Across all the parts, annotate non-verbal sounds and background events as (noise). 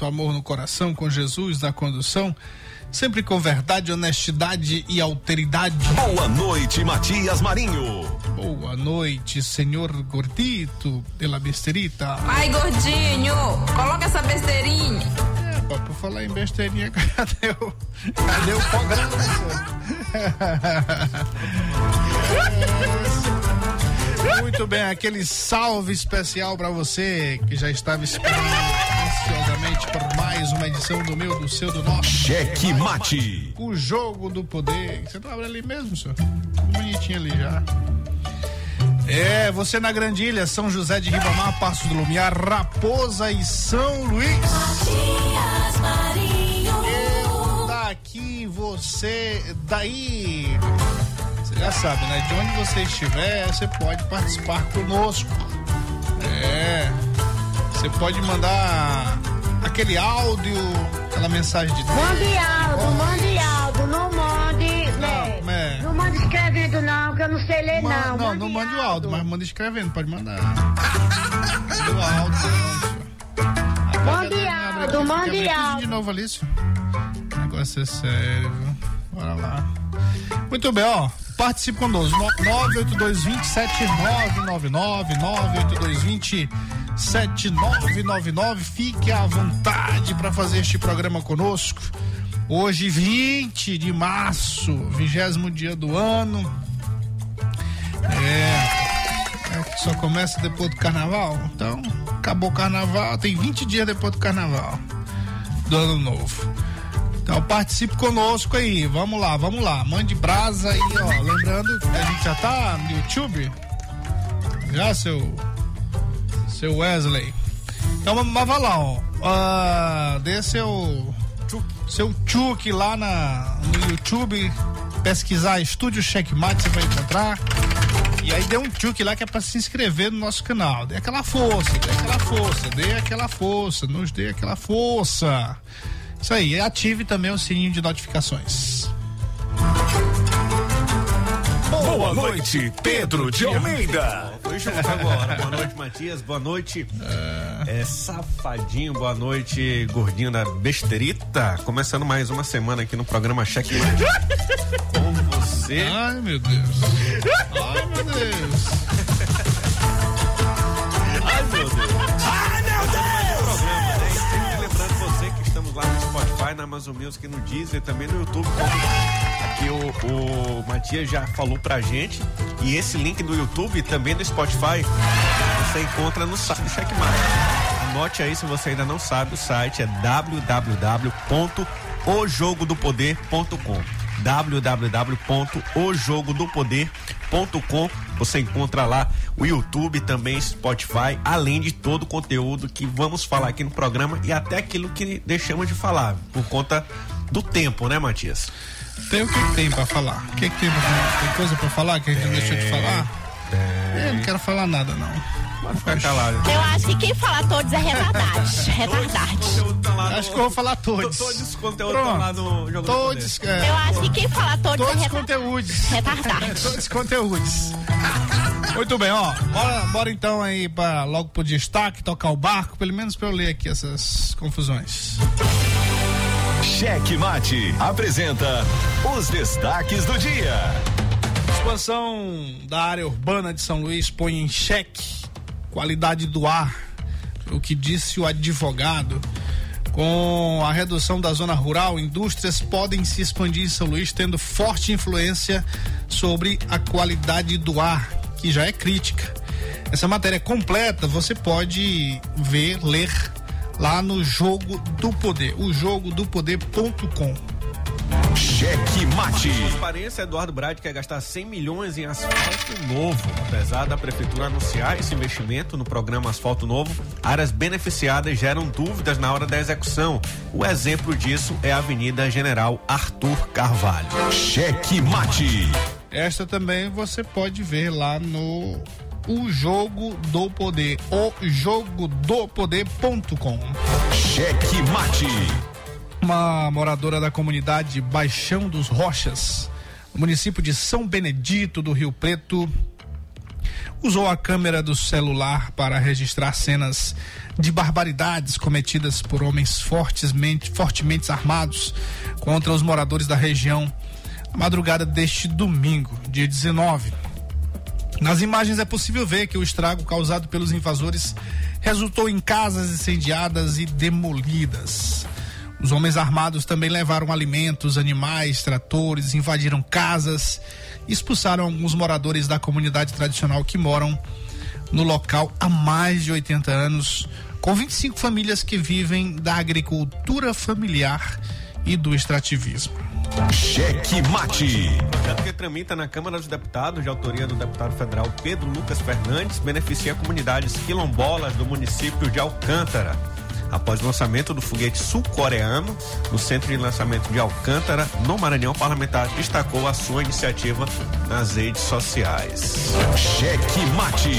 Muito amor no coração, com Jesus da condução, sempre com verdade, honestidade e alteridade. Boa noite, Matias Marinho. Boa noite, senhor gordito de la besterita. Ai, gordinho, coloca essa besteirinha. É, pra, por falar em besteirinha, (laughs) cadê o, cadê o programa? (laughs) Muito bem, aquele salve especial para você que já estava esperando ansiosamente por mais uma edição do meu, do seu, do nosso. Cheque Mate. O jogo do poder. Você tava ali mesmo, senhor? Bonitinho ali já. É, você na Grandilha, São José de Ribamar, Passos do Lumiar, Raposa e São Luís. Matias Marinho. Eu daqui, você daí. Você já sabe, né? De onde você estiver, você pode participar conosco. É. Você pode mandar aquele áudio, aquela mensagem de Mande áudio, mande áudio, não mande, né? Não, é. Não mande escrevendo não, que eu não sei ler não. não, não mande o áudio, mas manda escrevendo, pode mandar. Mande o áudio. Mande áudio, mande áudio. de novo ali, senhor. O negócio é sério? Bora lá. Muito bem, ó. Participe conosco. No- 982207999, 982207999. Fique à vontade para fazer este programa conosco. Hoje, 20 de março, vigésimo dia do ano. É, é só começa depois do carnaval. Então, acabou o carnaval, tem 20 dias depois do carnaval do ano novo. Então participe conosco aí, vamos lá, vamos lá, mande brasa aí, ó. Lembrando que a gente já tá no YouTube. Já, seu. Seu Wesley. Então mas vai lá, ó. Ah, dê seu. Seu tchuk lá na, no YouTube, pesquisar Estúdio Checkmate, você vai encontrar. E aí dê um tchuk lá que é pra se inscrever no nosso canal. Dê aquela força, dê aquela força, dê aquela força, nos dê aquela força. Isso aí, e ative também o sininho de notificações. Boa noite, Pedro de Almeida. (laughs) Foi junto agora. Boa noite, Matias. Boa noite, é, Safadinho. Boa noite, Gordinho da Besterita. Começando mais uma semana aqui no programa Cheque. (laughs) Com você. Ai, meu Deus. Ai, meu Deus. Ai, meu Deus. Ai, lá no Spotify, na Amazon Music, no Deezer também no YouTube. Aqui o, o Matias já falou pra gente. E esse link do YouTube e também do Spotify você encontra no site do Checkmate. Anote aí se você ainda não sabe, o site é www.ojogodopoder.com www.ojogodopoder.com Você encontra lá o YouTube, também Spotify, além de todo o conteúdo que vamos falar aqui no programa e até aquilo que deixamos de falar, por conta do tempo, né, Matias? Tem o que, que tem pra falar? O que, que tem pra falar? Tem coisa pra falar que a gente não deixou de falar? Eu não quero falar nada, não. Pode ficar calado. Eu acho que quem fala todos é retardade. (laughs) retardade. Acho que eu vou falar todos. Todos os conteúdos estão lá no Jogo do Todos, é, Eu acho que quem fala todos, todos é os retardade. conteúdos. Retardade. Todos os conteúdos. Muito bem, ó. Bora, bora então aí para logo pro destaque, tocar o barco, pelo menos pra eu ler aqui essas confusões. Cheque Mate apresenta os destaques do dia. expansão da área urbana de São Luís põe em xeque qualidade do ar, o que disse o advogado. Com a redução da zona rural, indústrias podem se expandir em São Luís, tendo forte influência sobre a qualidade do ar, que já é crítica. Essa matéria completa você pode ver, ler lá no Jogo do Poder, o. Cheque mate. Transparência, Eduardo Brade quer gastar 100 milhões em asfalto novo. Apesar da prefeitura anunciar esse investimento no programa Asfalto Novo, áreas beneficiadas geram dúvidas na hora da execução. O exemplo disso é a Avenida General Arthur Carvalho. Cheque mate. Esta também você pode ver lá no o jogo do poder, o jogodopoder.com. Cheque mate. Uma moradora da comunidade Baixão dos Rochas, município de São Benedito do Rio Preto, usou a câmera do celular para registrar cenas de barbaridades cometidas por homens fortemente, fortemente armados contra os moradores da região na madrugada deste domingo, dia 19. Nas imagens é possível ver que o estrago causado pelos invasores resultou em casas incendiadas e demolidas. Os homens armados também levaram alimentos, animais, tratores, invadiram casas e expulsaram alguns moradores da comunidade tradicional que moram no local há mais de 80 anos, com 25 famílias que vivem da agricultura familiar e do extrativismo. Cheque mate. projeto que tramita na Câmara dos Deputados, de autoria do deputado federal Pedro Lucas Fernandes, beneficia comunidades quilombolas do município de Alcântara. Após o lançamento do foguete sul-coreano no centro de lançamento de Alcântara, no Maranhão, o parlamentar destacou a sua iniciativa nas redes sociais. Cheque mate.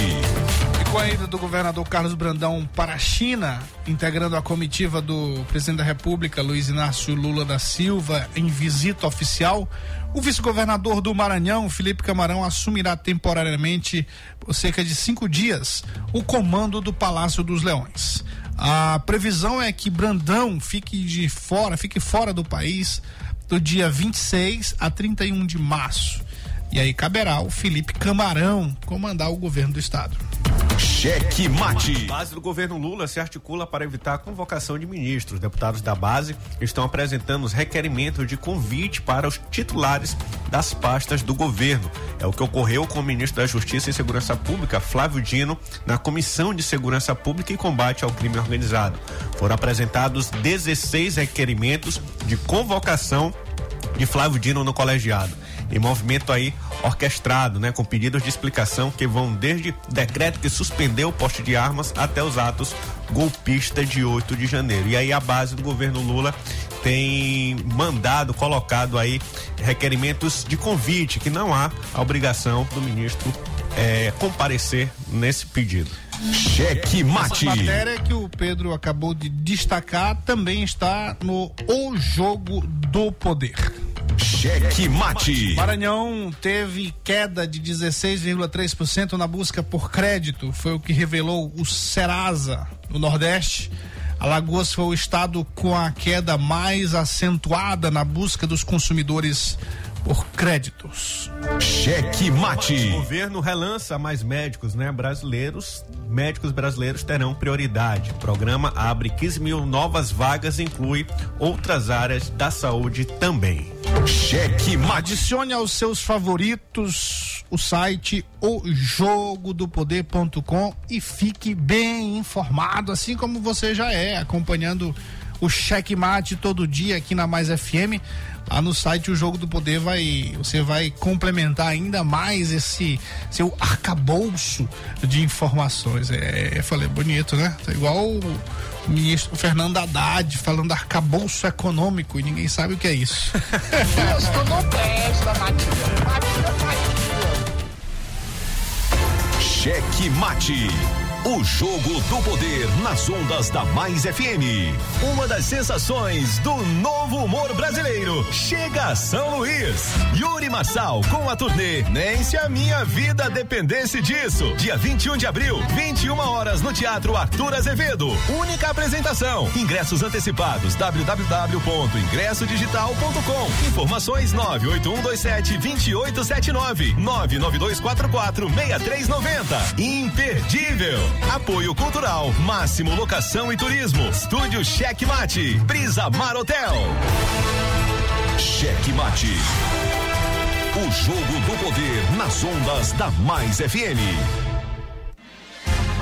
E com a ida do governador Carlos Brandão para a China, integrando a comitiva do presidente da República, Luiz Inácio Lula da Silva, em visita oficial, o vice-governador do Maranhão, Felipe Camarão, assumirá temporariamente, por cerca de cinco dias, o comando do Palácio dos Leões. A previsão é que Brandão fique de fora, fique fora do país do dia 26 a 31 de março. E aí caberá ao Felipe Camarão comandar o governo do estado. Cheque mate. A base do governo Lula se articula para evitar a convocação de ministros. Deputados da base estão apresentando os requerimentos de convite para os titulares das pastas do governo. É o que ocorreu com o ministro da Justiça e Segurança Pública, Flávio Dino, na Comissão de Segurança Pública e Combate ao Crime Organizado. Foram apresentados 16 requerimentos de convocação de Flávio Dino no colegiado. Em movimento aí orquestrado, né, com pedidos de explicação que vão desde decreto que suspendeu o poste de armas até os atos golpistas de 8 de janeiro. E aí a base do governo Lula tem mandado, colocado aí requerimentos de convite, que não há a obrigação do ministro eh, comparecer nesse pedido. Cheque mate. Essa matéria que o Pedro acabou de destacar também está no O Jogo do Poder. Cheque mate. Maranhão teve queda de 16,3% na busca por crédito, foi o que revelou o Serasa no Nordeste. Alagoas foi o estado com a queda mais acentuada na busca dos consumidores por créditos. Cheque O mate. governo relança mais médicos, né? Brasileiros, médicos brasileiros terão prioridade. O programa abre 15 mil novas vagas e inclui outras áreas da saúde também. Cheque mate. Adicione aos seus favoritos o site ojogodopoder.com e fique bem informado, assim como você já é, acompanhando o checkmate todo dia aqui na Mais FM. Lá no site o Jogo do Poder vai, você vai complementar ainda mais esse seu arcabouço de informações. É, eu falei bonito, né? Tá igual o ministro Fernando Haddad falando arcabouço econômico e ninguém sabe o que é isso. (laughs) Cheque mate. O jogo do poder nas ondas da Mais FM. Uma das sensações do novo humor brasileiro chega a São Luís. Yuri Marçal com a turnê Nem se a minha vida dependesse disso. Dia 21 de abril, 21 horas no Teatro Arthur Azevedo. Única apresentação. Ingressos antecipados www.ingressodigital.com. Informações 98127 2879 99244 6390. Imperdível. Apoio Cultural, Máximo Locação e Turismo, Estúdio Cheque Mate, Brisa Mar Hotel. Cheque Mate. O jogo do poder nas ondas da Mais FM.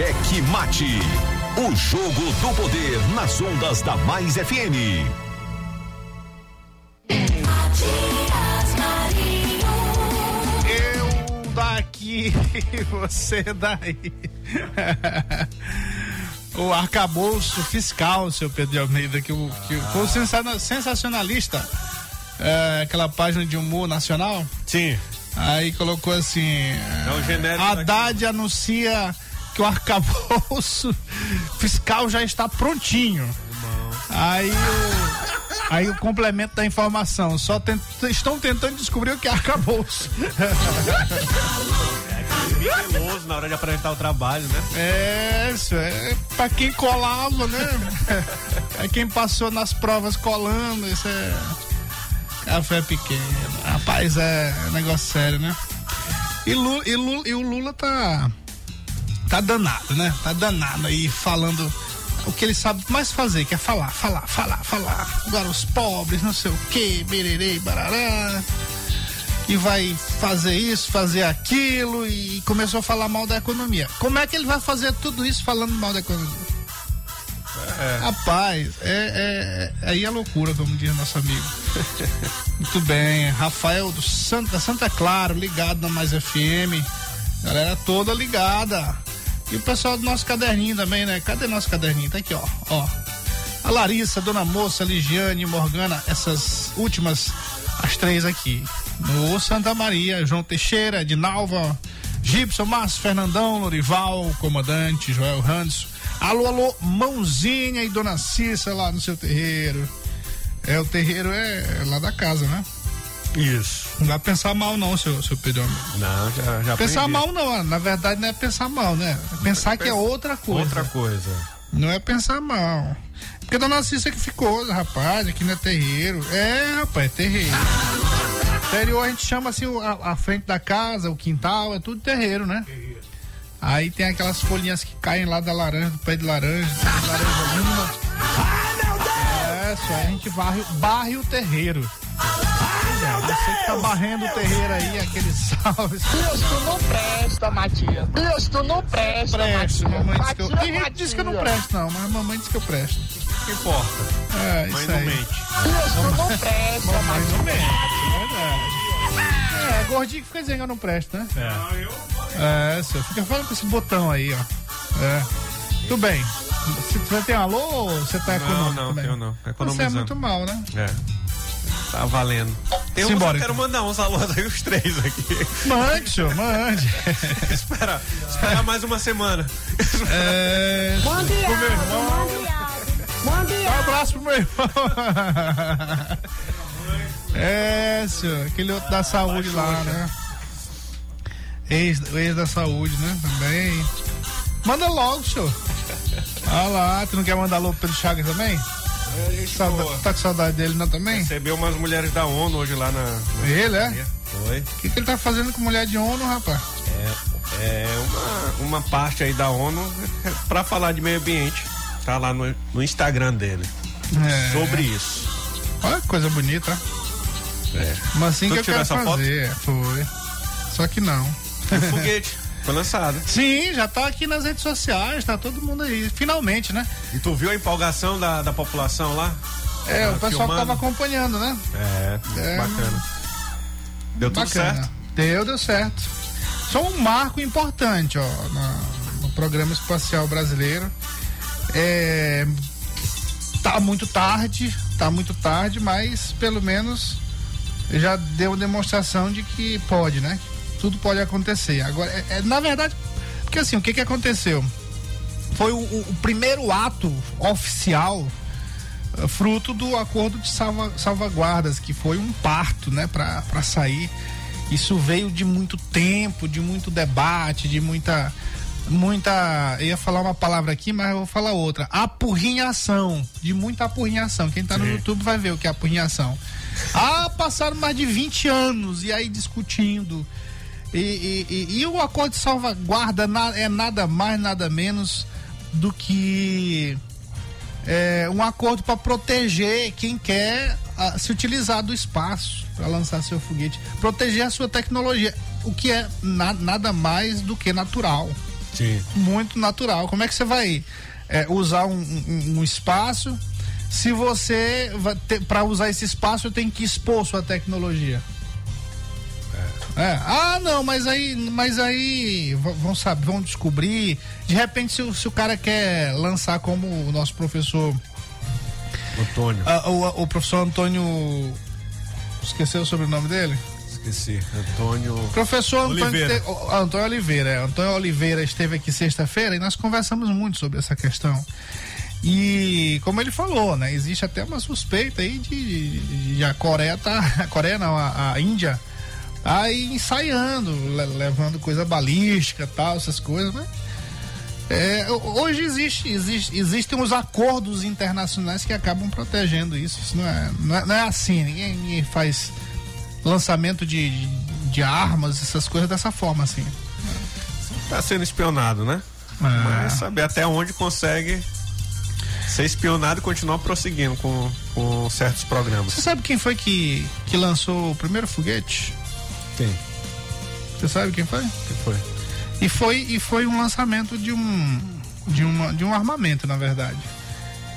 Cheque Mate. O jogo do poder nas ondas da Mais FM. Eu daqui, (laughs) você daí. (laughs) o arcabouço fiscal, seu Pedro de Almeida, que, o, que foi o sensa- sensacionalista. é, aquela página de humor nacional. Sim. Aí colocou assim. É um Haddad anuncia que o arcabouço (laughs) fiscal já está prontinho. Aí o, aí o complemento da informação. Só tent- estão tentando descobrir o que é arcabouço. Meloso na hora de apresentar o trabalho, né? É, isso é pra quem colava, né? É quem passou nas provas colando, isso é café pequeno. Rapaz, é negócio sério, né? E, Lu- e Lu- e o Lula tá tá danado, né? Tá danado aí falando o que ele sabe mais fazer, que é falar, falar, falar, falar. Agora os pobres, não sei o que, bererê, barará. E vai fazer isso, fazer aquilo e começou a falar mal da economia. Como é que ele vai fazer tudo isso falando mal da economia? Rapaz, é, é- aí é loucura, como diz nosso amigo. (laughs) Muito bem, Rafael do Santa, da Santa Clara, ligado na Mais FM. Galera toda ligada. E o pessoal do nosso caderninho também, né? Cadê nosso caderninho? Tá aqui, ó. ó. A Larissa, Dona Moça, Ligiane, Morgana, essas últimas, as três aqui. No Santa Maria, João Teixeira, Edinalva, Gibson, Márcio, Fernandão, Lorival, Comandante, Joel Hanson. Alô, alô, Mãozinha e Dona Cissa lá no seu terreiro. É, o terreiro é lá da casa, né? Isso. Não vai pensar mal não, seu, seu Pedro. Não, já, já Pensar aprendi. mal não, na verdade não é pensar mal, né? É pensar que é outra coisa. Outra coisa. Não é pensar mal. Porque Dona Cissa que ficou, rapaz, aqui não é terreiro. É, rapaz, é terreiro. Interior a gente chama assim a, a frente da casa, o quintal, é tudo terreiro, né? Aí tem aquelas folhinhas que caem lá da laranja, do pé de laranja, de laranja lima. É, só a gente varre, barre o terreiro. Você que tá barrendo o terreiro aí, aquele salve. Deus, tu não presta, Matias. Deus, tu não presta, Presto, Matias. mamãe disse que eu. Matias, Tem gente que eu não presto, não, mas a mamãe disse que eu presto. O que importa? É, Mãe isso não aí. mente. Deus, tu não presta, Mamãe Matias. não mente, é verdade. É, gordinho que fica dizendo que eu não presto, né? É. É, senhor. Fica falando com esse botão aí, ó. É. Tudo bem. Se você tem alô ou você tá Não, econômico? não, também? tenho não. Você é Economizando. muito mal, né? É. Tá valendo. Tem uns Simbora, eu quero então. mandar uns alôs aí, os três aqui. Mande, senhor, mande. (laughs) espera, espera mais uma semana. É... Mande Pro meu irmão. mande Um abraço pro meu irmão. (laughs) É, senhor. Aquele outro da saúde lá, né? Ex, o ex da saúde, né? Também. Manda logo, senhor. (laughs) Ah lá, tu não quer mandar alô pro Pedro Chagas também? Sauda- tá com saudade dele, não também? Recebeu umas mulheres da ONU hoje lá na. na Ele, é? Foi. O que, que ele tá fazendo com mulher de ONU, rapaz? É, é uma, uma parte aí da ONU pra falar de meio ambiente. Tá lá no, no Instagram dele. É. Sobre isso. Olha que coisa bonita. É. Mas assim Tu que eu quero essa foto? fazer. Foi. Só que não. O foguete. (laughs) Foi lançado. Sim, já tá aqui nas redes sociais, tá todo mundo aí. Finalmente, né? E tu viu a empolgação da, da população lá? É, Ah, o pessoal filmando? que tava acompanhando, né? É, É. bacana. Deu tudo Bacana. certo? Deu, deu certo. Só um marco importante, ó, na- no programa espacial brasileiro. É, tá muito tarde, tá muito tarde, mas pelo menos já deu demonstração de que pode, né? Tudo pode acontecer. Agora, é- é, na verdade, porque assim, o que que aconteceu? Foi o, o- o primeiro ato oficial eh, fruto do acordo de salva- salvaguardas, que foi um parto, né, para sair. Isso veio de muito tempo, de muito debate, de muita muita, eu ia falar uma palavra aqui, mas eu vou falar outra. Apurrinhação, de muita apurrinhação. Quem tá no Sim. YouTube vai ver o que é apurrinhação. Ah, passaram mais de 20 anos e aí discutindo. E, e- e- e o acordo de salvaguarda na- é nada mais, nada menos do que é, um acordo para proteger quem quer ah, se utilizar do espaço para lançar seu foguete, proteger a sua tecnologia, o que é na- nada mais do que natural, Sim. muito natural. Como é que você vai é, usar um, um- um espaço se você para usar esse espaço tem que expor sua tecnologia? É. Ah, não, mas aí, mas aí vão saber, vão descobrir. De repente, se, o- se o cara quer lançar como o nosso professor, Antônio. ah, o, o professor Antônio, esqueceu o sobrenome dele? Esqueci. Antônio. Professor Antônio, Oliveira. te- o- Antônio Oliveira. é. Antônio Oliveira esteve aqui sexta-feira e nós conversamos muito sobre essa questão. E como ele falou, né, existe até uma suspeita aí de, de- de a Coreia tá, (laughs) a Coreia não, a, a Índia aí ensaiando, le- levando coisa balística, tal, essas coisas, né? É, ho- hoje existe, existe- existem os acordos internacionais que acabam protegendo isso. Isso não é, não é, não é assim, ninguém, ninguém faz lançamento de, de, de armas, essas coisas dessa forma, assim. Tá sendo espionado, né? Mas saber até onde consegue ser espionado e continuar prosseguindo com, com certos programas. Você sabe quem foi que, que lançou o primeiro foguete? Quem? Você sabe quem foi? Quem foi? E foi, e foi um lançamento de um, de uma, de um armamento, na verdade.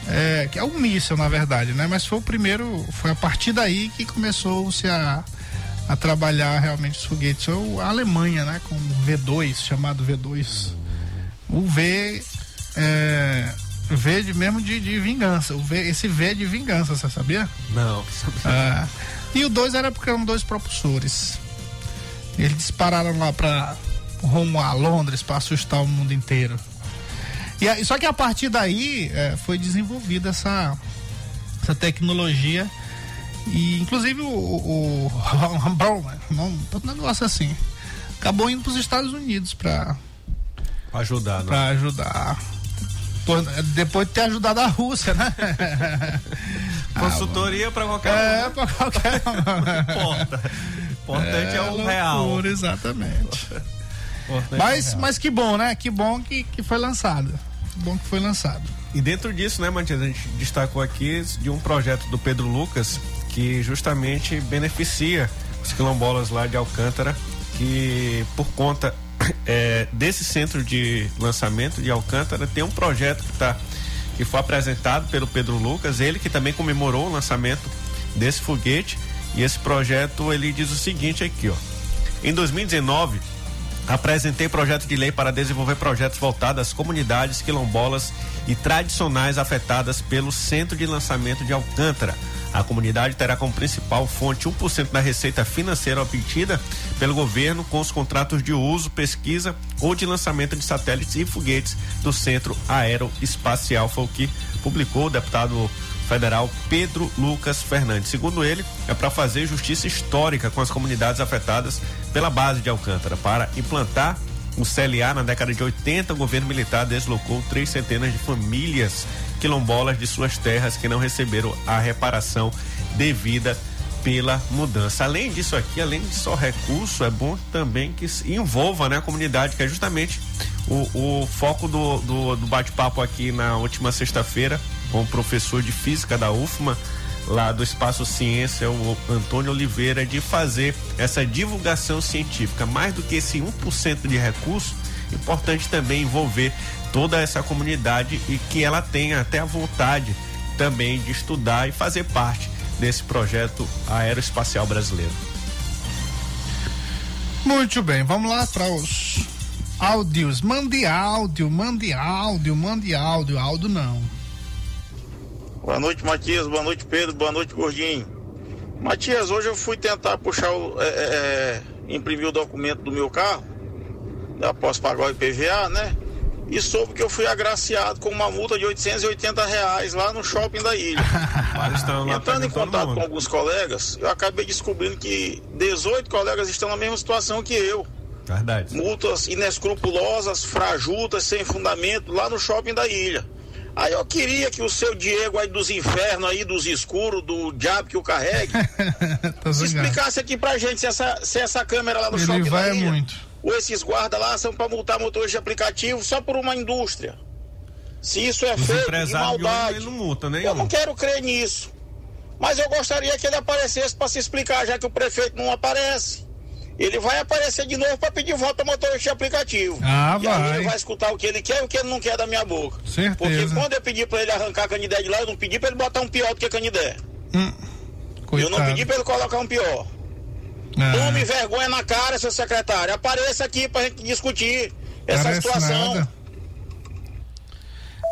É, que é um míssil, na verdade, né? Mas foi o primeiro, foi a partir daí que começou-se a, a trabalhar realmente os foguetes. Foi o- a Alemanha, né? Com o V2, chamado V2. O V é, V de mesmo de, de vingança. O v, esse V é de vingança, você sabia? Não. Ah, e o 2 era porque eram dois propulsores. Eles dispararam lá para rumo a Londres para assustar o mundo inteiro. E aí- só que a partir daí eh, foi desenvolvida essa, essa tecnologia e inclusive o, o, o (laughs) um negócio assim, acabou indo para os Estados Unidos para ajudar, né? para ajudar. Depois de ter ajudado a Rússia, né? (laughs) Consultoria pra qualquer É, um. para qualquer um. (laughs) Importa. Importante é, o real. loucura, exatamente. Importante é o Mas, real. mas que bom, né? Que bom que, que foi lançado. Que bom que foi lançado. E dentro disso, né, Matias, a gente destacou aqui de um projeto do Pedro Lucas que justamente beneficia os quilombolas lá de Alcântara, que por conta (coughs) é, desse centro de lançamento de Alcântara tem um projeto que, tá, que foi apresentado pelo Pedro Lucas, ele que também comemorou o lançamento desse foguete. E esse projeto ele diz o seguinte aqui, ó. Em 2019, apresentei projeto de lei para desenvolver projetos voltados às comunidades quilombolas e tradicionais afetadas pelo Centro de Lançamento de Alcântara. A comunidade terá como principal fonte 1% da receita financeira obtida pelo governo com os contratos de uso, pesquisa ou de lançamento de satélites e foguetes do Centro Aeroespacial. Foi o que publicou o deputado federal Pedro Lucas Fernandes. Segundo ele, é para fazer justiça histórica com as comunidades afetadas pela base de Alcântara. Para implantar o CLA na década de 80, o governo militar deslocou três centenas de famílias quilombolas de suas terras que não receberam a reparação devida pela mudança. Além disso aqui, além de só recurso, é bom também que envolva né, a comunidade, que é justamente o, o foco do, do, do bate-papo aqui na última sexta-feira com o professor de física da UFMA, lá do Espaço Ciência, o Antônio Oliveira, de fazer essa divulgação científica. Mais do que esse 1% de recurso, importante também envolver toda essa comunidade e que ela tenha até a vontade também de estudar e fazer parte desse projeto aeroespacial brasileiro. Muito bem, vamos lá para os áudios. Mande áudio, mande áudio, mande áudio. Áudio não. Boa noite, Matias. Boa noite, Pedro. Boa noite, Gordinho. Matias, hoje eu fui tentar puxar o. É, é, imprimir o documento do meu carro, após pagar o IPVA, né? E soube que eu fui agraciado com uma multa de 880 reais lá no shopping da ilha. (laughs) Entrando em contato com alguns colegas, eu acabei descobrindo que 18 colegas estão na mesma situação que eu. Verdade. Multas inescrupulosas, frajutas, sem fundamento, lá no shopping da ilha. Aí eu queria que o seu Diego aí dos infernos aí, dos escuros, do diabo que o carregue, (laughs) se explicasse aqui pra gente se essa, se essa câmera lá no Ele shopping vai da ilha, muito. ou esses guardas lá são pra multar motorista de aplicativo só por uma indústria. Se isso é Os feito de maldade. ele não multa, né, Eu não quero crer nisso. Mas eu gostaria que ele aparecesse para se explicar, já que o prefeito não aparece. Ele vai aparecer de novo para pedir volta ao motorista de aplicativo. Ah, e aí vai. ele vai escutar o que ele quer e o que ele não quer da minha boca. Certeza. Porque quando eu pedi para ele arrancar a Canidé de lá, eu não pedi para ele botar um pior do que a Canidé. Eu não pedi para ele colocar um pior. Ah. Tome vergonha na cara, seu secretário. Apareça aqui pra gente discutir essa Parece situação. nada.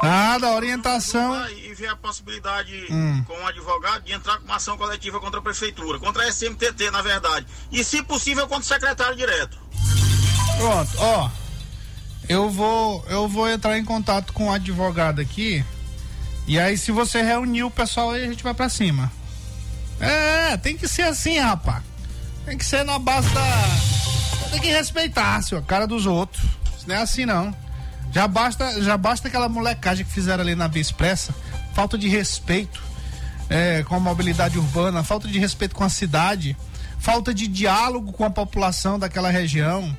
Nada, orientação. E ver a possibilidade Hum. com o advogado de entrar com uma ação coletiva contra a prefeitura, contra a SMTT, na verdade. E, se possível, contra o secretário direto. Pronto, ó. Eu vou, eu vou entrar em contato com o advogado aqui. E aí, se você reunir o pessoal aí, a gente vai pra cima. É, tem que ser assim, rapaz. Tem que ser na base da. Tem que respeitar, senhor, a cara dos outros. Isso não é assim, não. Já basta, já basta aquela molecagem que fizeram ali na Via Expressa. Falta de respeito é, com a mobilidade urbana, falta de respeito com a cidade, falta de diálogo com a população daquela região.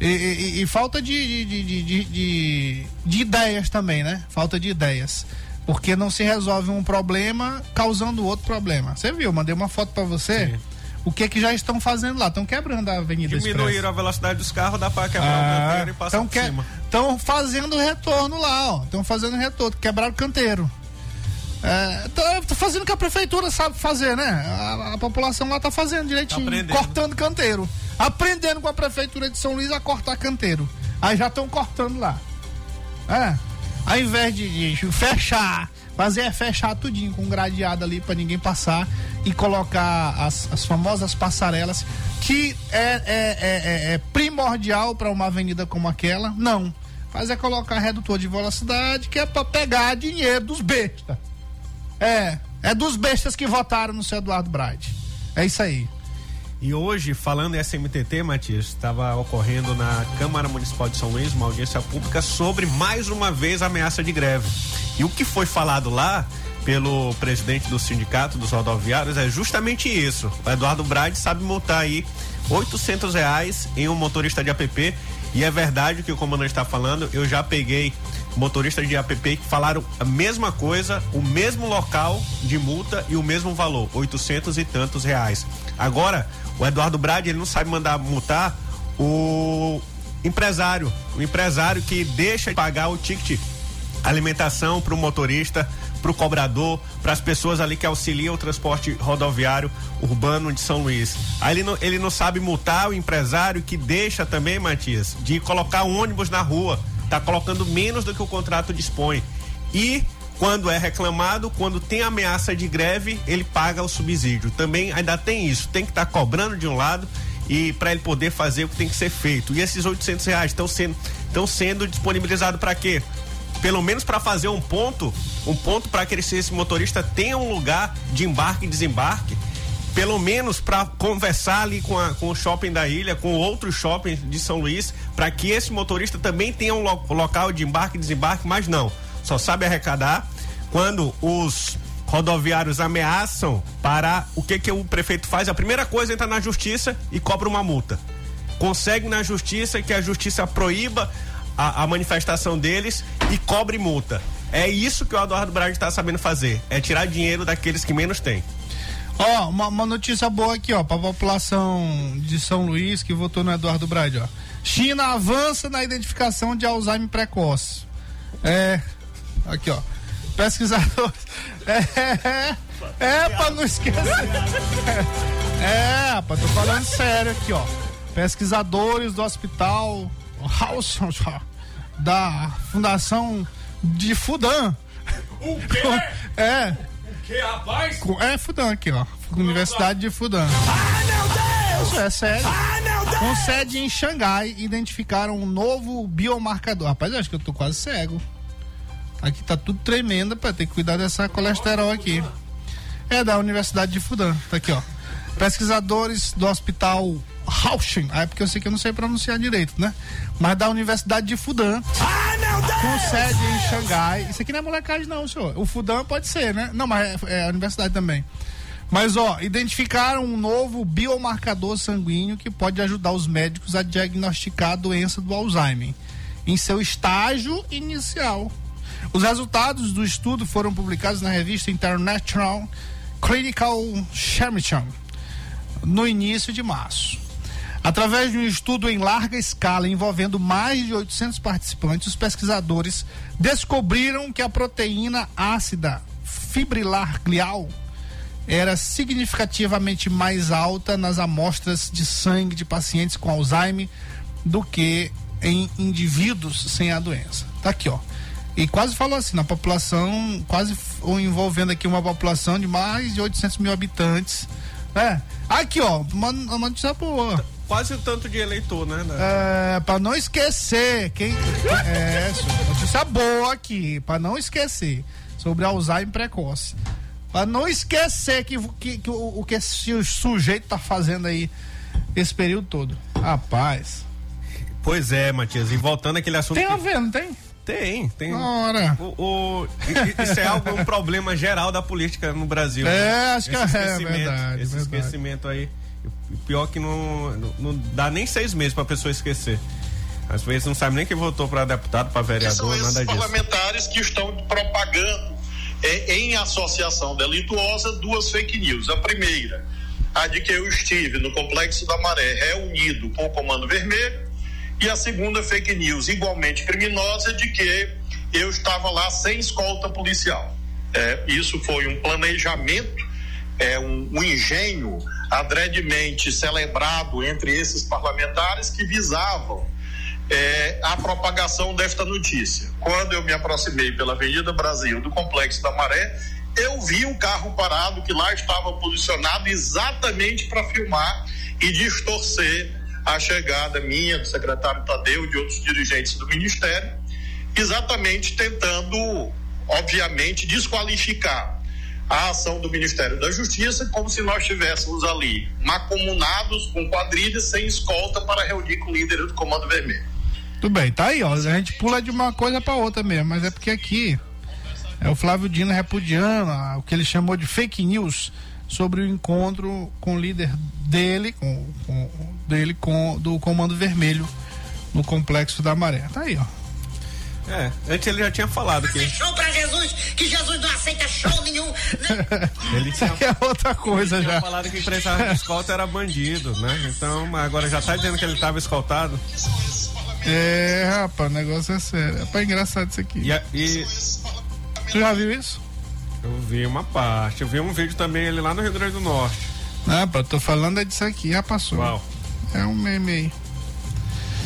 E, e- e falta de, de, de, de, de- de ideias também, né? Falta de ideias. Porque não se resolve um problema causando outro problema. Você viu? Mandei uma foto pra você. O que que já estão fazendo lá? Estão quebrando a Avenida Diminuíram Expressa. a velocidade dos carros, dá pra quebrar o canteiro e passar Estão por cima. Estão fazendo retorno lá, ó. Estão fazendo retorno, quebraram o canteiro. É, tá, tá fazendo o que a prefeitura sabe fazer, né? A, a população lá tá fazendo direitinho, aprendendo. cortando canteiro. Aprendendo com a prefeitura de São Luís a cortar canteiro. Aí já estão cortando lá. É. Ao invés de, de fechar, fazer é fechar tudinho com gradeado ali pra ninguém passar e colocar as, as famosas passarelas, que é, é, é- é- é primordial para uma avenida como aquela. Não. Mas é colocar redutor de velocidade, que é pra pegar dinheiro dos bestas. É, é dos bestas que votaram no seu Eduardo Brade. É isso aí. E hoje, falando em SMTT, Matias, estava ocorrendo na Câmara Municipal de São Luís uma audiência pública sobre mais uma vez a ameaça de greve. E o que foi falado lá pelo presidente do sindicato dos rodoviários é justamente isso. O Eduardo Brade sabe multar aí 800 reais em um motorista de APP. E é verdade o que o comandante está falando. Eu já peguei motoristas de APP que falaram a mesma coisa, o mesmo local de multa e o mesmo valor, 800 e tantos reais. Agora, o Eduardo Brade, ele não sabe mandar multar o empresário, o empresário que deixa de pagar o ticket alimentação para o motorista para o cobrador, para as pessoas ali que auxiliam o transporte rodoviário urbano de São Luís. Aí ele não, ele não sabe multar o empresário que deixa também, Matias, de colocar ônibus na rua. Tá colocando menos do que o contrato dispõe. E quando é reclamado, quando tem ameaça de greve, ele paga o subsídio. Também ainda tem isso, tem que estar tá cobrando de um lado e para ele poder fazer o que tem que ser feito. E esses 800 reais estão sendo, estão sendo disponibilizados para quê? Pelo menos para fazer um ponto, um ponto para que esse, motorista tenha um lugar de embarque e desembarque pelo menos para conversar ali com, a, com o shopping da ilha, com outros shoppings de São Luís, para que esse motorista também tenha um lo, local de embarque e desembarque, mas não, só sabe arrecadar quando os rodoviários ameaçam parar, o que que o prefeito faz? A primeira coisa entra na justiça e cobra uma multa. Consegue na justiça que a justiça proíba a, a manifestação deles e cobre multa. É isso que o Eduardo Braga está sabendo fazer, é tirar dinheiro daqueles que menos têm. Ó, oh, uma, uma, notícia boa aqui, ó, para a população de São Luís que votou no Eduardo Brade, ó. China avança na identificação de Alzheimer precoce. É, aqui, ó. Pesquisadores. É, é, é pra não esquecer. É, rapaz, tô falando sério aqui, ó. Pesquisadores do hospital House da Fundação de Fudan. O quê? É. O que, rapaz? É Fudan aqui, ó. Universidade de Fudan. Ah, meu Deus! É sério. Meu Deus! Com sede em Xangai, identificaram um novo biomarcador. Rapaz, eu acho que eu tô quase cego. Aqui tá tudo tremendo para ter que cuidar dessa colesterol aqui. É da Universidade de Fudan. Tá aqui, ó. Pesquisadores do Hospital Rauschen, ah, é porque eu sei que eu não sei pronunciar direito, né? Mas da Universidade de Fudan. Ah, meu Deus! Com sede em Xangai. Isso aqui não é molecagem, não, senhor. O Fudan pode ser, né? Não, mas é, é a universidade também. Mas, ó, identificaram um novo biomarcador sanguíneo que pode ajudar os médicos a diagnosticar a doença do Alzheimer em seu estágio inicial. Os resultados do estudo foram publicados na revista International Clinical Chemistry no início de março. Através de um estudo em larga escala envolvendo mais de 800 participantes, os pesquisadores descobriram que a proteína ácida fibrilar glial era significativamente mais alta nas amostras de sangue de pacientes com Alzheimer do que em indivíduos sem a doença. Tá aqui, ó. E quase falou assim, na população, quase envolvendo aqui uma população de mais de 800 mil habitantes. É. Aqui, ó, uma, uma notícia boa. Quase o tanto de eleitor, né? É, pra não esquecer, quem. é, notícia boa aqui, pra não esquecer. Sobre Alzheimer precoce. Pra não esquecer que, que, que o, o que esse sujeito tá fazendo aí esse período todo. Rapaz. Pois é, Matias. E voltando àquele assunto. Tem a ver, não tem? Tem, tem. Ora. O, o, isso é algo, um (laughs) problema geral da política no Brasil. É, né? acho que é verdade. Esse verdade. esquecimento aí. O pior que não, não, não dá nem seis meses pra pessoa esquecer. Às vezes não sabe nem quem votou para deputado, para vereador, são nada disso. parlamentares que estão propagando é, em associação delituosa duas fake news. A primeira, a de que eu estive no Complexo da Maré reunido com o Comando Vermelho e a segunda fake news, igualmente criminosa, de que eu estava lá sem escolta policial. É, isso foi um planejamento, é, um, um engenho adredemente celebrado entre esses parlamentares que visavam é, a propagação desta notícia. Quando eu me aproximei pela Avenida Brasil do Complexo da Maré, eu vi um carro parado que lá estava posicionado exatamente para filmar e distorcer a chegada minha, do secretário Tadeu e de outros dirigentes do Ministério, exatamente tentando, obviamente, desqualificar a ação do Ministério da Justiça, como se nós estivéssemos ali macomunados com quadrilhas sem escolta para reunir com o líder do Comando Vermelho. Tudo bem, tá aí, ó. A gente pula de uma coisa para outra mesmo, mas é porque aqui é o Flávio Dino repudiando o que ele chamou de fake news sobre o encontro com o líder dele, com, com dele com do Comando Vermelho no complexo da Maré. Tá aí, ó. É, antes ele já tinha falado que. Show pra Jesus, que Jesus não aceita show nenhum. Né? (laughs) ele tinha, (laughs) é outra coisa ele já. tinha falado que precisava de escolta era bandido, né? Então, agora já tá dizendo que ele tava escoltado. É, rapaz, o negócio é sério. É engraçado isso aqui. E, a, e... Tu já viu isso? Eu vi uma parte. Eu vi um vídeo também ele lá no Rio Grande do Norte. Ah, pô, eu tô falando é disso aqui, já passou. Qual? É um meme aí.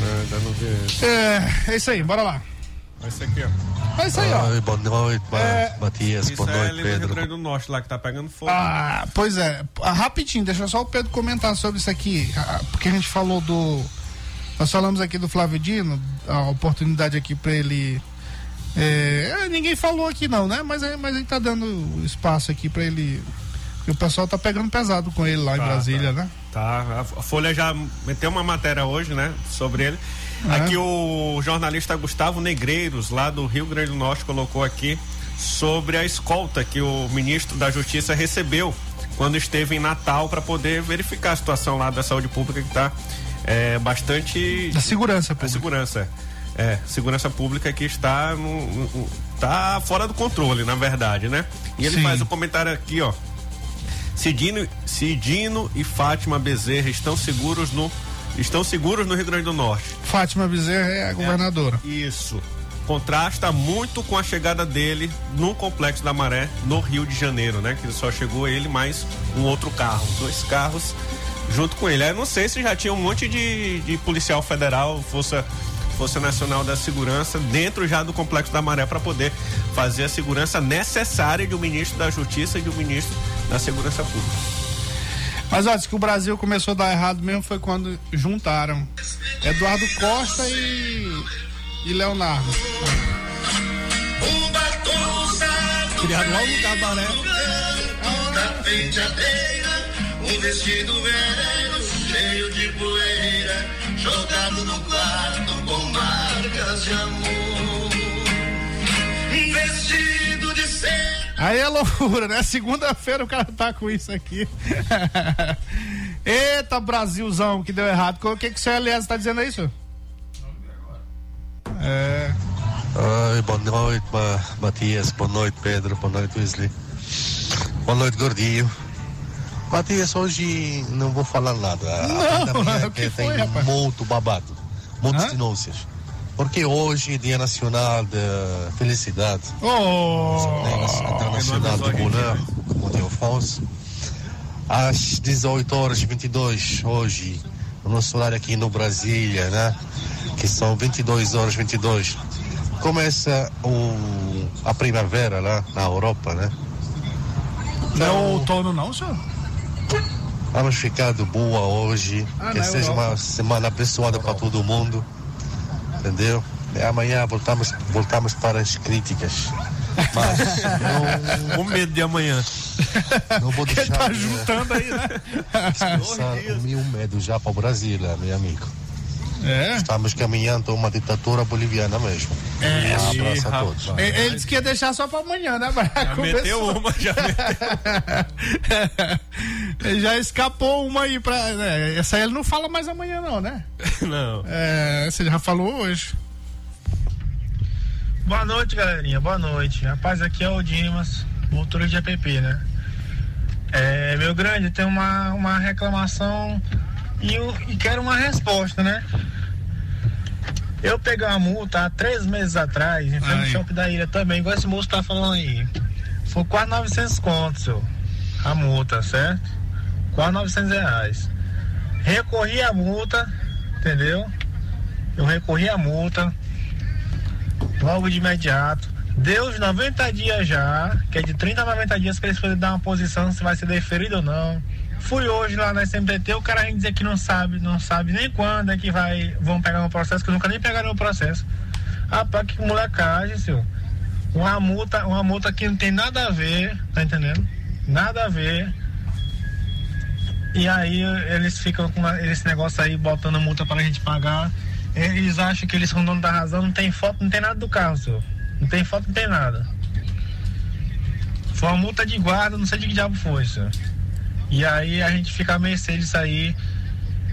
Não, ainda não vi. É, é isso aí, bora lá. Esse aqui, ó. É isso aí, ó. Oi, boa noite, É. Matias. Isso Boa é noite, ali no Rio Pedro. Grande do Norte, lá que tá pegando fogo. Ah, pois é. Ah, rapidinho, deixa só o Pedro comentar sobre isso aqui. ah, Porque a gente falou do. Nós falamos aqui do Flávio Dino, a oportunidade aqui pra ele. é, é, ninguém falou aqui não, né? Mas, é, mas ele tá dando espaço aqui pra ele. Porque o pessoal tá pegando pesado com ele lá em Tá, Brasília, tá. né? Tá, a Folha já meteu uma matéria hoje, né, sobre ele. Aqui o jornalista Gustavo Negreiros, lá do Rio Grande do Norte, colocou aqui sobre a escolta que o ministro da Justiça recebeu quando esteve em Natal para poder verificar a situação lá da saúde pública que está bastante Da segurança a segurança é segurança pública que está no, no- tá fora do controle na verdade né? E ele Sim. faz o comentário aqui ó Cidino, Cidino e Fátima Bezerra estão seguros no estão seguros no Rio Grande do Norte. Fátima Bezerra é a governadora. isso. Contrasta muito com a chegada dele no complexo da Maré no Rio de Janeiro né? Que só chegou ele mais um outro carro dois carros junto com ele. Eu não sei se já tinha um monte de, de policial federal força Força Nacional da Segurança dentro já do Complexo da Maré para poder fazer a segurança necessária de um ministro da Justiça e de um ministro da Segurança Pública. Mas olha, diz que o Brasil começou a dar errado mesmo foi quando juntaram Eduardo Costa e, e Leonardo. Criado logo no cabaré. Da penteadeira, um vestido cheio de poeira, jogado no quarto de amor. Vestido de seda. Aí é loucura, né? Segunda-feira o cara tá com isso aqui. (laughs) Eita, Brasilzão, que deu errado. O que, que o seu Elias tá dizendo aí, senhor? É. Oi, boa noite, Ma- Matias. Boa noite, Pedro. Boa noite, Wesley. Boa noite, Gordinho. Matias, hoje não vou falar nada. Não, minha (laughs) o que é- foi, tem rapaz? muito babado, muitas denúncias. Porque hoje é Dia Nacional da Felicidade. Oh! Dia Internacional do Mulher, como Dia Afonso. Às 18 horas e 22 hoje, o nosso horário aqui no Brasília, né? Que são 22 horas e 22. Começa o, a primavera lá na Europa, né? Não é outono, não, senhor? Vamos ficar de boa hoje. Ah, que seja Europa. uma semana abençoada para todo mundo. Entendeu? E amanhã voltamos, voltamos para as críticas. Mas não, (laughs) Com medo de amanhã. não vou (laughs) deixar. tá né, juntando aí, né? expressar (laughs) o meu medo já para o Brasil, né, meu amigo. É. Estamos caminhando a uma ditadura boliviana mesmo. É, um sim, abraço a rapaz. todos. Ele ele disse que ia deixar só pra amanhã, né? Mas Já meteu uma, já Ele (laughs) já escapou uma aí pra. né? Essa aí ele não fala mais amanhã, não, né? (laughs) Não. É, você já falou hoje. Boa noite, galerinha. Boa noite. Rapaz, aqui é o Dimas, motor de app, né? É, meu grande, tem uma, uma reclamação e, eu- e quero uma resposta, né? Eu peguei uma multa há três meses atrás, em frente ao shopping da ilha também, igual esse moço tá falando aí. Foi quase 900 contos, senhor. A multa, certo? Quase 900 reais. Recorri a multa, entendeu? Eu recorri a multa, logo de imediato. Deu os 90 dias já, que é de 30 a 90 dias para eles poderem dar uma posição se vai ser deferido ou não. Fui hoje lá na SMPT, o cara vem dizer que não sabe, não sabe nem quando é que vai, vão pegar meu processo, que nunca nem pegaram meu processo. Rapaz, que molecagem, senhor. Uma multa, uma multa que não tem nada a ver, tá entendendo? Nada a ver. E aí eles ficam com esse negócio aí botando multa pra gente pagar. Eles acham que eles são dono da razão, não tem foto, não tem nada do carro, senhor. Não tem foto, não tem nada. Foi uma multa de guarda, não sei de que diabo foi, senhor. E aí a gente fica a mercê disso aí.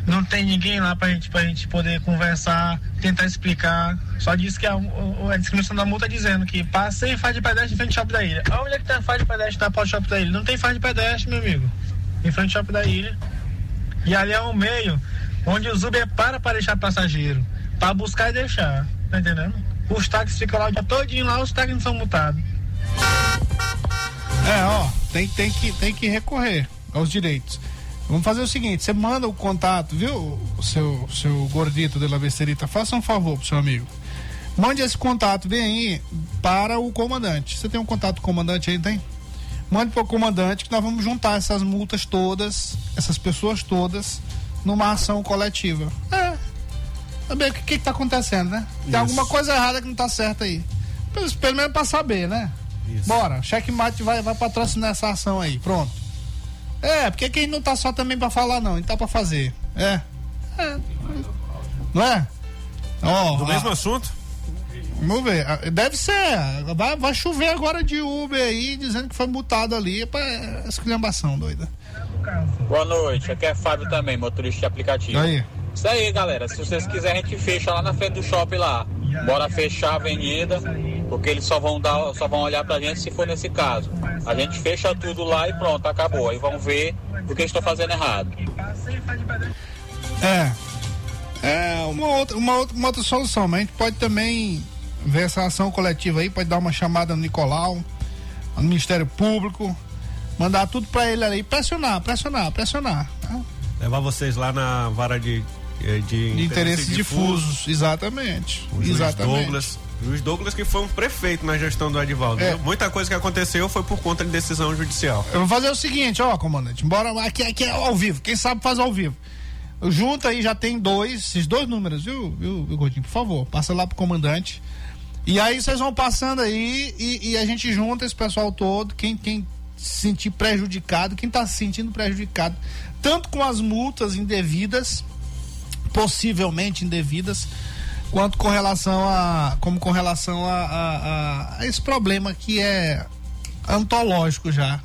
Não tem ninguém lá pra gente, pra gente poder conversar, tentar explicar. Só diz que a, a descrição da multa dizendo que passa sem faixa de pedestre em frente ao shopping da ilha. Onde é que tem a faixa de pedestre na porta do shopping da ilha? Não tem faixa de pedestre, meu amigo. Em frente ao shopping da ilha. E ali é um meio onde o Uber para para deixar passageiro. Para buscar e deixar. Tá entendendo? Os táxis ficam lá o dia todinho lá, os táxis não são multados. É, ó, tem, tem, que, tem que recorrer aos direitos. Vamos fazer o seguinte, você manda o contato, viu, seu, seu gordito de la besterita, faça um favor pro seu amigo. Mande esse contato, vem aí, para o comandante. Você tem um contato com o comandante aí, tem? Mande para o comandante que nós vamos juntar essas multas todas, essas pessoas todas, numa ação coletiva. É. Saber o que, que tá acontecendo, né? Tem Isso. alguma coisa errada que não tá certa aí. Pelo, pelo menos pra saber, né? Bora, checkmate vai, vai patrocinar essa ação aí, pronto. É, porque quem não tá só também pra falar, não, ele tá pra fazer. É. É. Não é? Ó, Do a- mesmo assunto? Vamos ver. Deve ser. Vai, vai chover agora de Uber aí, dizendo que foi multado ali pra esculhambação, doida. Boa noite, aqui é Fábio também, motorista de aplicativo. Aí. Isso aí, galera. Se vocês quiserem, a gente fecha lá na frente do shopping lá. Bora fechar a avenida, porque eles só vão dar, só vão olhar pra gente se for nesse caso. A gente fecha tudo lá e pronto, acabou. Aí vão ver o que eles estão fazendo errado. É. É uma outra, uma, outra, uma outra solução, mas a gente pode também ver essa ação coletiva aí, pode dar uma chamada no Nicolau, no Ministério Público, mandar tudo pra ele ali, pressionar, pressionar, pressionar. tá? Levar vocês lá na vara de, eh, de, De interesses difusos, exatamente. O exatamente. Douglas. Juiz Douglas que foi um prefeito na gestão do Edivaldo. É. Muita coisa que aconteceu foi por conta de decisão judicial. Eu vou fazer o seguinte, ó, comandante. Bora aqui, aqui é ao vivo. Quem sabe faz ao vivo. Junta aí, já tem dois, esses dois números, viu, viu, viu, Gordinho? Por favor, passa lá pro comandante. E aí vocês vão passando aí e, e a gente junta esse pessoal todo, quem, quem se sentir prejudicado, quem tá se sentindo prejudicado, tanto com as multas indevidas, possivelmente indevidas, quanto com relação a. como com relação a, a- a- esse problema que é antológico já.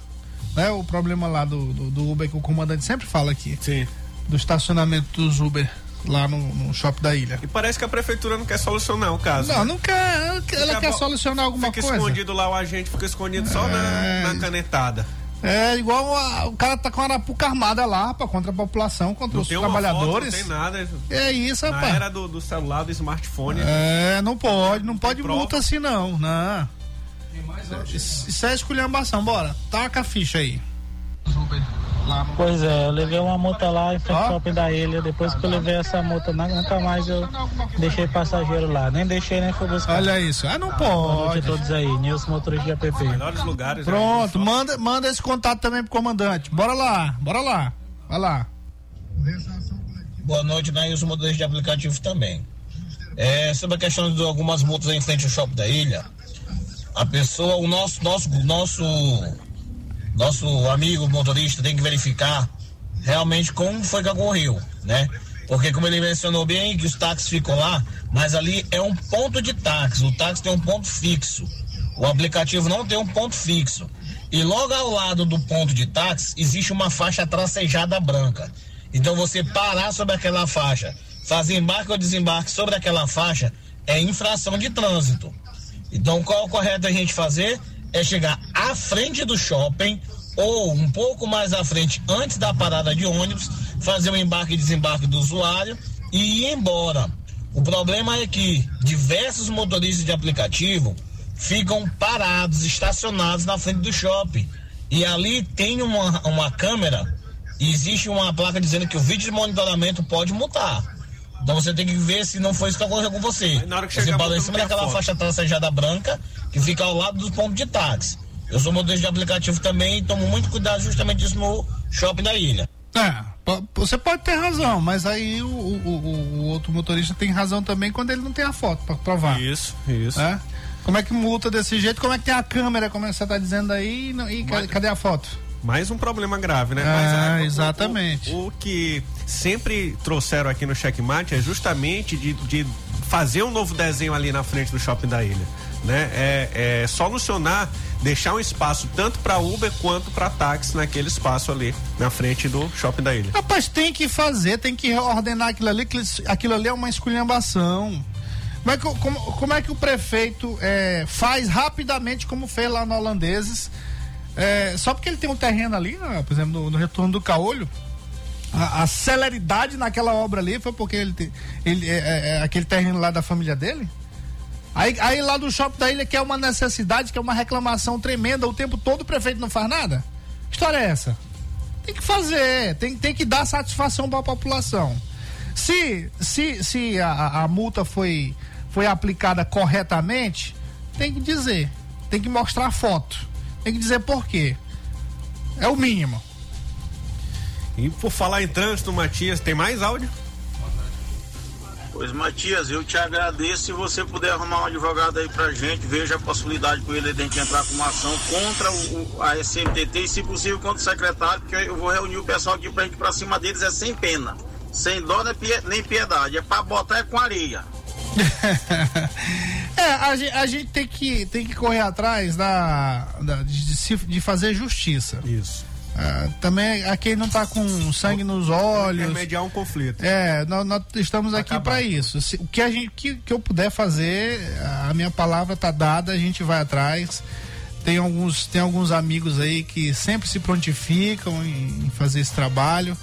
Né? O problema lá do, do, do Uber que o comandante sempre fala aqui. Sim. Do estacionamento dos Uber lá no, no shopping da ilha. E parece que a prefeitura não quer solucionar o caso. Não, né? não quer. Ela, quer- Fica solucionar alguma Fica coisa. escondido lá, o agente fica escondido só É. na, na canetada. É igual a- o cara tá com a arapuca armada lá pra, contra a população, contra Não os tem uma trabalhadores. foto, não tem nada. É isso, Na rapaz. era do, do celular, do smartphone. É, não pode, não pode prova. multa assim não, não. Isso, isso é esculhambação, bora. Taca a ficha aí. Pois é, eu levei uma multa lá em frente ao shopping da ilha. Depois que eu levei essa multa, nu- nunca mais eu deixei passageiro lá. Nem deixei, nem fui buscar. Olha isso. Ah, não Boa noite pode. a todos aí. Nilson, motorista de app. Melhores lugares. né? Pronto, manda, manda esse contato também pro comandante. Bora lá, bora lá. Vai lá. Boa noite, Nailson, motorista de aplicativo também. É, sobre a questão de algumas multas em frente ao shopping da ilha, a pessoa, o nosso, nosso, nosso, nosso amigo motorista tem que verificar realmente como foi que ocorreu, né? Porque como ele mencionou bem que os táxis ficam lá, mas ali é um ponto de táxi, o táxi tem um ponto fixo. O aplicativo não tem um ponto fixo. E logo ao lado do ponto de táxi existe uma faixa tracejada branca. Então você parar sobre aquela faixa, fazer embarque ou desembarque sobre aquela faixa é infração de trânsito. Então qual é o correto a gente fazer? É chegar à frente do shopping ou um pouco mais à frente antes da parada de ônibus, fazer o embarque e desembarque do usuário e ir embora. O problema é que diversos motoristas de aplicativo ficam parados, estacionados na frente do shopping. E ali tem uma, uma câmera e existe uma placa dizendo que o vídeo de monitoramento pode multar. Então você tem que ver se não foi isso que ocorreu com você. na hora que você parou em cima daquela faixa tracejada branca que fica ao lado do ponto de táxi. Eu sou motorista de aplicativo também e tomo muito cuidado justamente disso no shopping da ilha. É, você pode ter razão, mas aí o, o- o- o outro motorista tem razão também quando ele não tem a foto pra provar. Isso, isso. É? Como é que multa desse jeito? Como é que tem a câmera, como é que você tá dizendo aí? E E, cadê a foto? Mais um problema grave, né? É, Mas, ah, o- exatamente. O, o que sempre trouxeram aqui no checkmate é justamente de, de fazer um novo desenho ali na frente do shopping da ilha. Né? É, é solucionar, deixar um espaço tanto para Uber quanto para táxi naquele espaço ali na frente do shopping da ilha. Rapaz, tem que fazer, tem que ordenar aquilo ali, que aquilo ali é uma esculhambação. Como é que, como, como é que o prefeito é, faz rapidamente, como fez lá no Holandeses, é, só porque ele tem um terreno ali, né, por exemplo, no, no retorno do Caolho, a, a celeridade naquela obra ali foi porque ele tem ele, é, é, é aquele terreno lá da família dele. Aí, aí lá do shopping da ilha que é uma necessidade, que é uma reclamação tremenda, o tempo todo o prefeito não faz nada? Que história é essa? Tem que fazer, tem, tem que dar satisfação para a população. Se, se, se a, a multa foi, foi aplicada corretamente, tem que dizer, tem que mostrar foto, tem que dizer por quê. É o mínimo. E por falar em trânsito, Matias, tem mais áudio? Pois Matias, eu te agradeço se você puder arrumar um advogado aí pra gente, veja a possibilidade com ele de a gente entrar com uma ação contra o, o- a SMTT e se possível contra o secretário, porque eu vou reunir o pessoal aqui pra gente ir pra cima deles, é sem pena, sem dó nem piedade, é pra botar é com areia. É, a, gen- a gente tem que, tem que correr atrás da, da- de, se- de fazer justiça. Isso. também a quem não tá com sangue nos olhos. Remediar um conflito. É, nós, nós estamos aqui para isso. Se- o que a gente que, que eu puder fazer, a minha palavra tá dada, a gente vai atrás. Tem alguns, tem alguns amigos aí que sempre se prontificam em, em fazer esse trabalho.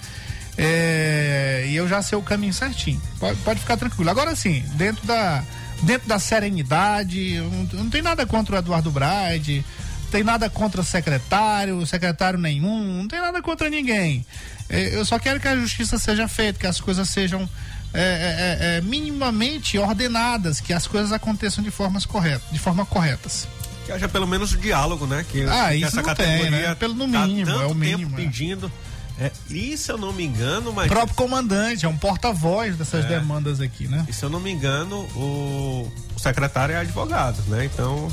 É, e eu já sei o caminho certinho. Pode, pode ficar tranquilo. Agora sim, dentro da, dentro da serenidade, eu não, eu não tem nada contra o Eduardo Braide, não tem nada contra o secretário, secretário nenhum, não tem nada contra ninguém. É, eu só quero que a justiça seja feita, que as coisas sejam é, é, é, é, minimamente ordenadas, que as coisas aconteçam de formas corretas, de forma corretas. Que haja pelo menos o diálogo, né? Que, Ah, que essa categoria tem, né? Pelo no tá mínimo, tanto é o tempo mínimo, é. pedindo. É, e se eu não me engano, mas. O próprio comandante é um porta-voz dessas É. demandas aqui, né? E se eu não me engano, o, o secretário é advogado, né? Então,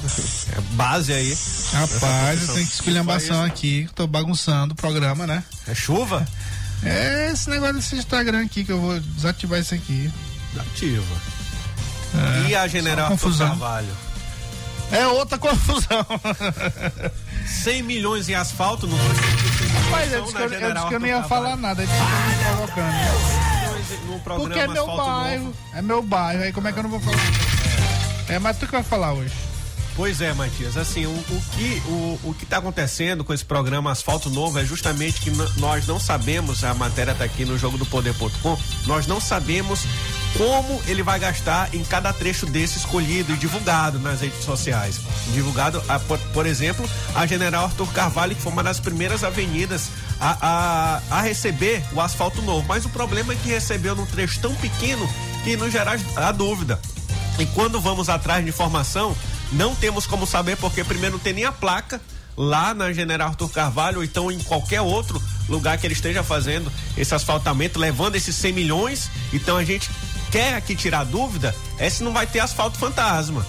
é base aí. Rapaz, eu tenho que esculhambação aqui, tô bagunçando o programa, né? É chuva? É esse negócio desse Instagram aqui que eu vou desativar isso aqui. Ativa. É, e a General. Carvalho? É outra confusão. (laughs) 100 milhões em asfalto no Mas eu disse que eu, eu disse que eu não ia falar nada, eu disse que eu não provocando. no programa Porque é meu bairro, Novo. é meu bairro, aí como é que eu não vou falar? É, mas tu que vai falar hoje. Pois é, Matias, assim, o, o que o, o que está acontecendo com esse programa Asfalto Novo é justamente que nós não sabemos, a matéria está aqui no jogo do poder.com, nós não sabemos como ele vai gastar em cada trecho desse escolhido e divulgado nas redes sociais. Divulgado, a, por, por exemplo, a General Arthur Carvalho, que foi uma das primeiras avenidas a, a, a receber o asfalto novo. Mas o problema é que recebeu num trecho tão pequeno que nos gera a dúvida. E quando vamos atrás de informação, não temos como saber, porque primeiro não tem nem a placa lá na General Arthur Carvalho, ou então em qualquer outro lugar que ele esteja fazendo esse asfaltamento, levando esses 100 milhões. Então a gente quer aqui tirar dúvida é se não vai ter asfalto fantasma.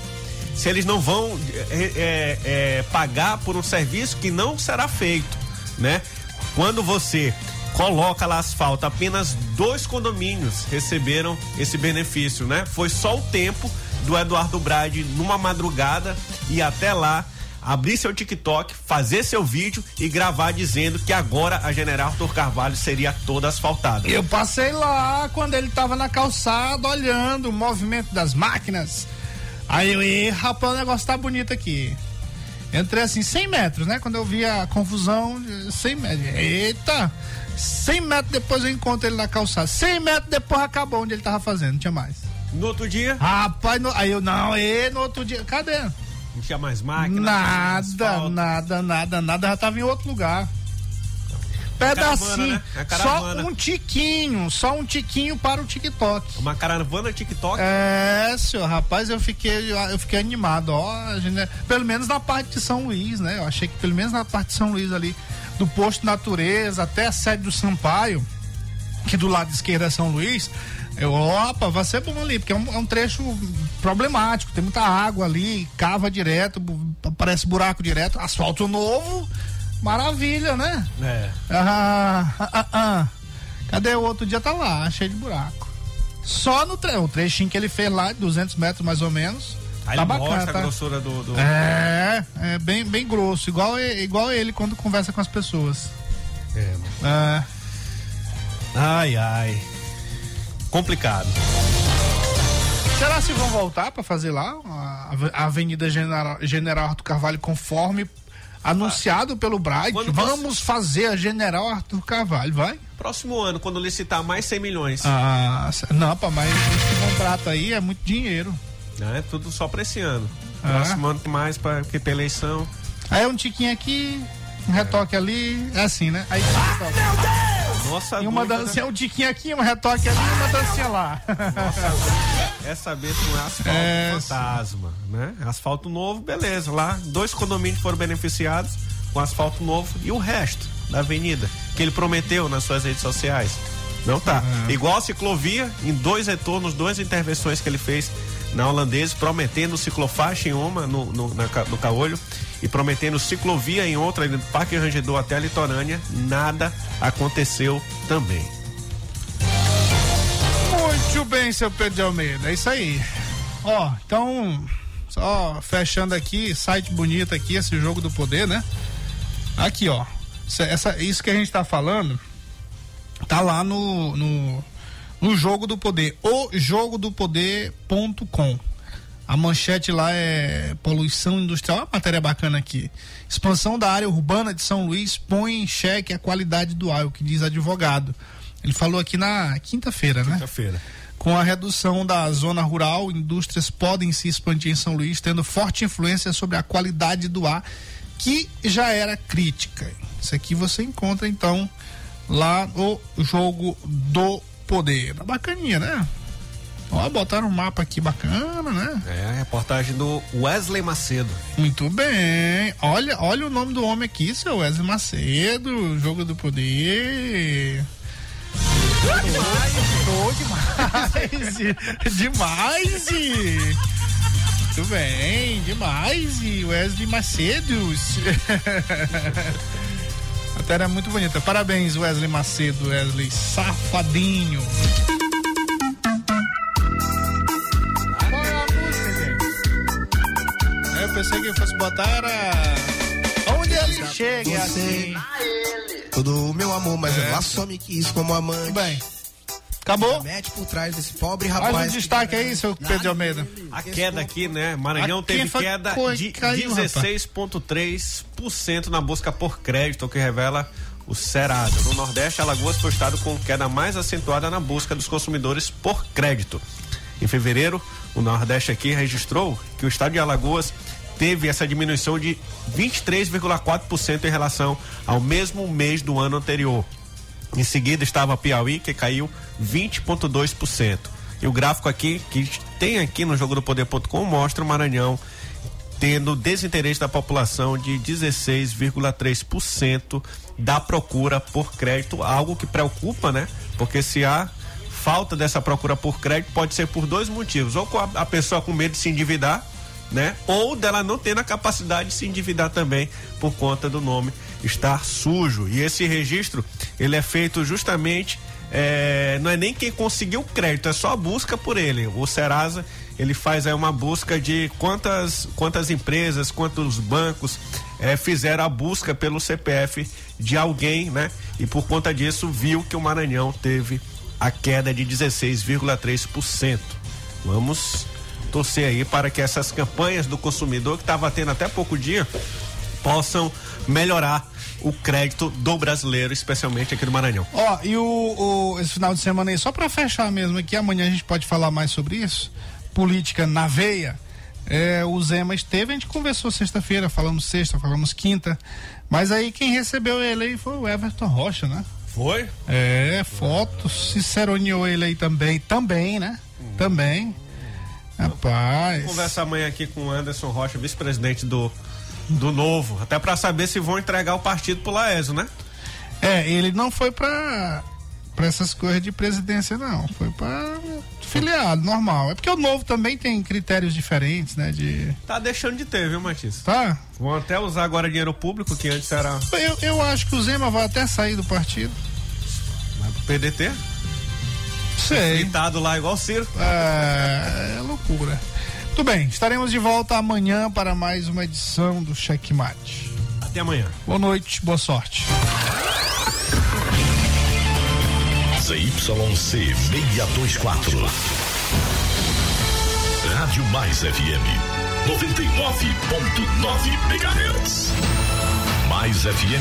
Se eles não vão é, é, é, pagar por um serviço que não será feito, né? Quando você coloca lá asfalto, apenas dois condomínios receberam esse benefício, né? Foi só o tempo do Eduardo Brade numa madrugada e até lá abrir seu TikTok, fazer seu vídeo e gravar dizendo que agora a General Arthur Carvalho seria toda asfaltada. Eu passei lá quando ele tava na calçada olhando o movimento das máquinas. Aí eu, "Ih, rapaz, o negócio tá bonito aqui. Entrei assim, 100 metros, né? Quando eu vi a confusão, 100 metros. Eita! 100 metros depois eu encontro ele na calçada. 100 metros depois acabou onde ele tava fazendo, não tinha mais. No outro dia? Rapaz, no- aí eu, não, e no outro dia, cadê? Não tinha mais máquina? Nada, nada, nada, nada, já tava em outro lugar. Pedacinho, caravana, né? Só um tiquinho, só um tiquinho para o TikTok. Uma caravana TikTok? É, senhor, rapaz, eu fiquei, eu fiquei animado, ó, a gente- pelo menos na parte de São Luís, né? Eu achei que pelo menos na parte de São Luís ali, do posto Natureza até a sede do Sampaio, que do lado esquerdo é São Luís, eu, opa, vai ser bom ali, porque é um, é um trecho problemático, tem muita água ali, cava direto, parece buraco direto, asfalto novo, maravilha, né? É. Ah, ah, ah, ah. Cadê o outro dia? Tá lá, cheio de buraco. Só no tre o trechinho que ele fez lá, de 200 metros mais ou menos. Aí tá ele bacana, mostra tá? a grossura do. do- É, é bem, bem grosso, igual, igual ele quando conversa com as pessoas. É. É. Ai, ai. Complicado. Será se vão voltar pra fazer lá a, Avenida General, General Arthur Carvalho conforme anunciado pelo Bright? Quando Vamos fazer a General Arthur Carvalho, vai? Próximo ano, quando licitar mais 100 milhões. Ah, não, pá, mas esse contrato aí é muito dinheiro. É tudo só pra esse ano. Ah. Próximo ano mais pra, que tem eleição. Aí um tiquinho aqui, um retoque ali, é assim, né? Aí Nossa e uma dúvida- dancinha, um tiquinho aqui, um retoque ali e uma dancinha lá. é saber se não é asfalto É, fantasma, né? Asfalto novo, beleza. Lá, dois condomínios foram beneficiados com asfalto novo e o resto da avenida, que ele prometeu nas suas redes sociais. Não tá. Igual a ciclovia, em dois retornos, duas intervenções que ele fez na holandesa, prometendo ciclofaixa em uma, no, no, na no Caolho, e prometendo ciclovia em outra, do Parque Rangedor até a Litorânea, nada aconteceu também. Muito bem, seu Pedro de Almeida, é isso aí. Ó, então, só fechando aqui, site bonito aqui, esse jogo do poder, né? Aqui, ó. Essa, isso que a gente tá falando tá lá no, no, no jogo do poder, o jogo do poder.com. A manchete lá é poluição industrial, uma matéria bacana aqui. Expansão da área urbana de São Luís põe em xeque a qualidade do ar, o que diz advogado. Ele falou aqui na quinta-feira, né? Quinta-feira. Com a redução da zona rural, indústrias podem se expandir em São Luís, tendo forte influência sobre a qualidade do ar, que já era crítica. Isso aqui você encontra então lá no jogo do poder. Bacaninha, né? Ó, botaram um mapa aqui bacana, né? É a reportagem do Wesley Macedo. Muito bem. Olha, olha o nome do homem aqui, seu Wesley Macedo, Jogo do Poder. Show demais! (laughs) demais! Muito bem, demais! Wesley Macedo. A matéria é muito bonita. Parabéns, Wesley Macedo, Wesley Safadinho. Qual é a música, gente? Eu pensei que fosse botar era. Onde ele chega, é assim. Todo o meu amor, mas É. ela só me quis como amante. Bem. Acabou? Mete por trás desse pobre rapaz. Mais um destaque aí, seu Pedro de Almeida. A queda aqui, né? Maranhão Aqui teve queda foi- de caiu, rapaz. 16,3% na busca por crédito, o que revela o Serasa. No Nordeste, Alagoas foi o estado com queda mais acentuada na busca dos consumidores por crédito. Em fevereiro, o Nordeste aqui registrou que o estado de Alagoas teve essa diminuição de 23,4% em relação ao mesmo mês do ano anterior. Em seguida estava Piauí, que caiu 20,2%. E o gráfico aqui, que tem aqui no jogo do poder.com, mostra o Maranhão tendo desinteresse da população de 16,3% da procura por crédito, algo que preocupa, né? Porque se há falta dessa procura por crédito, pode ser por dois motivos. Ou a pessoa com medo de se endividar, né? Ou dela não tendo a capacidade de se endividar também por conta do nome estar sujo. E esse registro, ele é feito justamente é, não é nem quem conseguiu o crédito, é só a busca por ele. O Serasa, ele faz aí uma busca de quantas, quantas empresas, quantos bancos é, fizeram a busca pelo CPF de alguém, né? E por conta disso, viu que o Maranhão teve a queda de 16,3%. Vamos torcer aí para que essas campanhas do consumidor, que estava tendo até pouco dia, possam melhorar o crédito do brasileiro, especialmente aqui no Maranhão. Ó, e o, o- esse final de semana aí, só pra fechar mesmo aqui, amanhã a gente pode falar mais sobre isso. Política na veia. É, o Zema esteve, a gente conversou sexta-feira, falamos sexta, falamos quinta. Mas aí quem recebeu ele aí foi o Everton Rocha, né? Foi? É, foto, ciceroneou ele aí também, também, né? Também. Rapaz. Vou conversar amanhã aqui com o Anderson Rocha, vice-presidente do, do Novo, até para saber se vão entregar o partido pro Laésio, né? É, ele não foi pra, pra essas coisas de presidência, não. Foi pra filiado, normal. É porque o novo também tem critérios diferentes, né? De. Tá deixando de ter, viu, Matias? Tá? Vão até usar agora dinheiro público, que antes era Eu, eu acho que o Zema vai até sair do partido. PDT. Sei. Fritado lá igual o Ciro. É, é loucura. Muito bem, estaremos de volta amanhã para mais uma edição do Checkmate. Até amanhã. Boa noite, boa sorte. ZYC 624. Rádio Mais FM 99.9 MHz. MaisFM.com.br.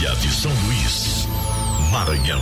Ilha de São Luís, Maranhão.